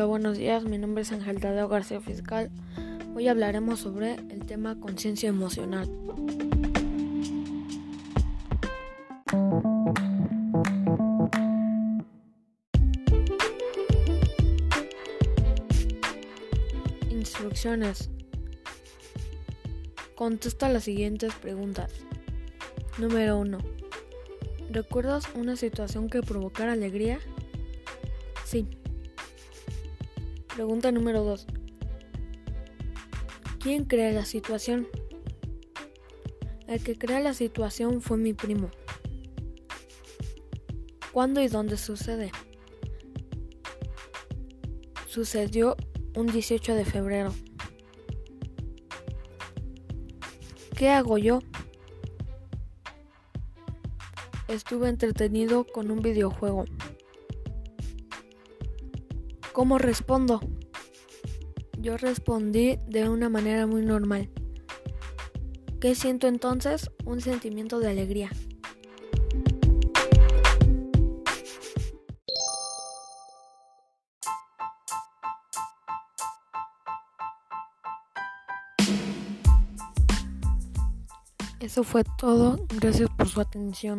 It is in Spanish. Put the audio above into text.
Hola, buenos días. Mi nombre es Ángel Tadeo García Fiscal. Hoy hablaremos sobre el tema conciencia emocional. Instrucciones. Contesta las siguientes preguntas. Número 1. ¿Recuerdas una situación que provocara alegría? Sí. Pregunta número 2. ¿Quién crea la situación? El que crea la situación fue mi primo. ¿Cuándo y dónde sucede? Sucedió un 18 de febrero. ¿Qué hago yo? Estuve entretenido con un videojuego. ¿Cómo respondo? Yo respondí de una manera muy normal. ¿Qué siento entonces? Un sentimiento de alegría. Eso fue todo. Gracias por su atención.